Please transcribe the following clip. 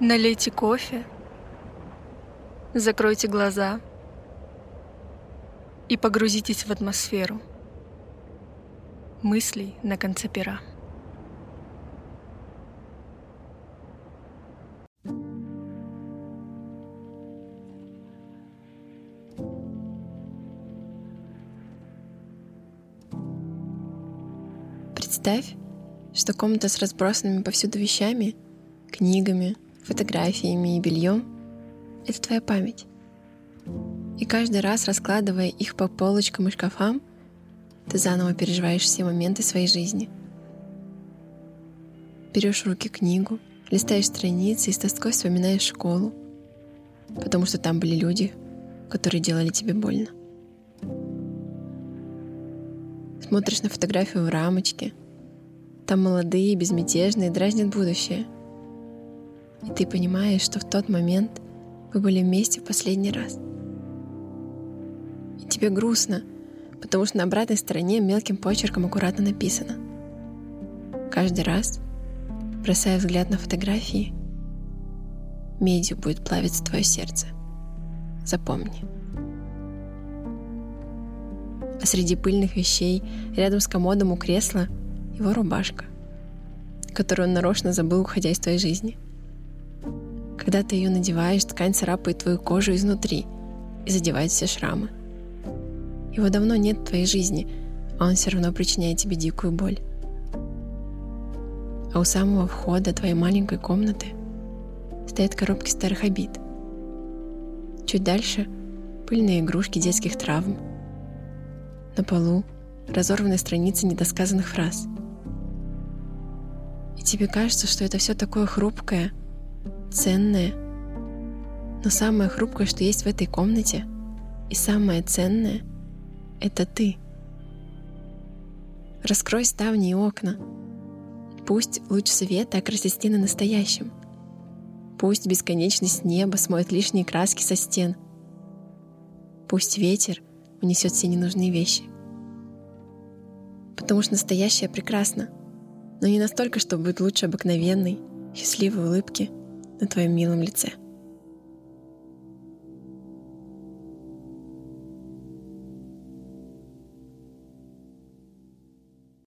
Налейте кофе, закройте глаза и погрузитесь в атмосферу мыслей на конце пера. Представь, что комната с разбросанными повсюду вещами, книгами, фотографиями и бельем — это твоя память. И каждый раз, раскладывая их по полочкам и шкафам, ты заново переживаешь все моменты своей жизни. Берешь в руки книгу, листаешь страницы и с тоской вспоминаешь школу, потому что там были люди, которые делали тебе больно. Смотришь на фотографию в рамочке. Там молодые, безмятежные, дразнят будущее. И ты понимаешь, что в тот момент вы были вместе в последний раз. И тебе грустно, потому что на обратной стороне мелким почерком аккуратно написано. Каждый раз, бросая взгляд на фотографии, медью будет плавиться твое сердце. Запомни. А среди пыльных вещей, рядом с комодом у кресла, его рубашка, которую он нарочно забыл, уходя из твоей жизни. Когда ты ее надеваешь, ткань царапает твою кожу изнутри и задевает все шрамы. Его давно нет в твоей жизни, а он все равно причиняет тебе дикую боль. А у самого входа твоей маленькой комнаты стоят коробки старых обид. Чуть дальше — пыльные игрушки детских травм. На полу разорванные страницы недосказанных фраз. И тебе кажется, что это все такое хрупкое, ценное. Но самое хрупкое, что есть в этой комнате, и самое ценное — это ты. Раскрой ставни и окна. Пусть луч света окрасит стены настоящим. Пусть бесконечность неба смоет лишние краски со стен. Пусть ветер унесет все ненужные вещи. Потому что настоящее прекрасно, но не настолько, чтобы быть лучше обыкновенной, счастливой улыбки на твоем милом лице.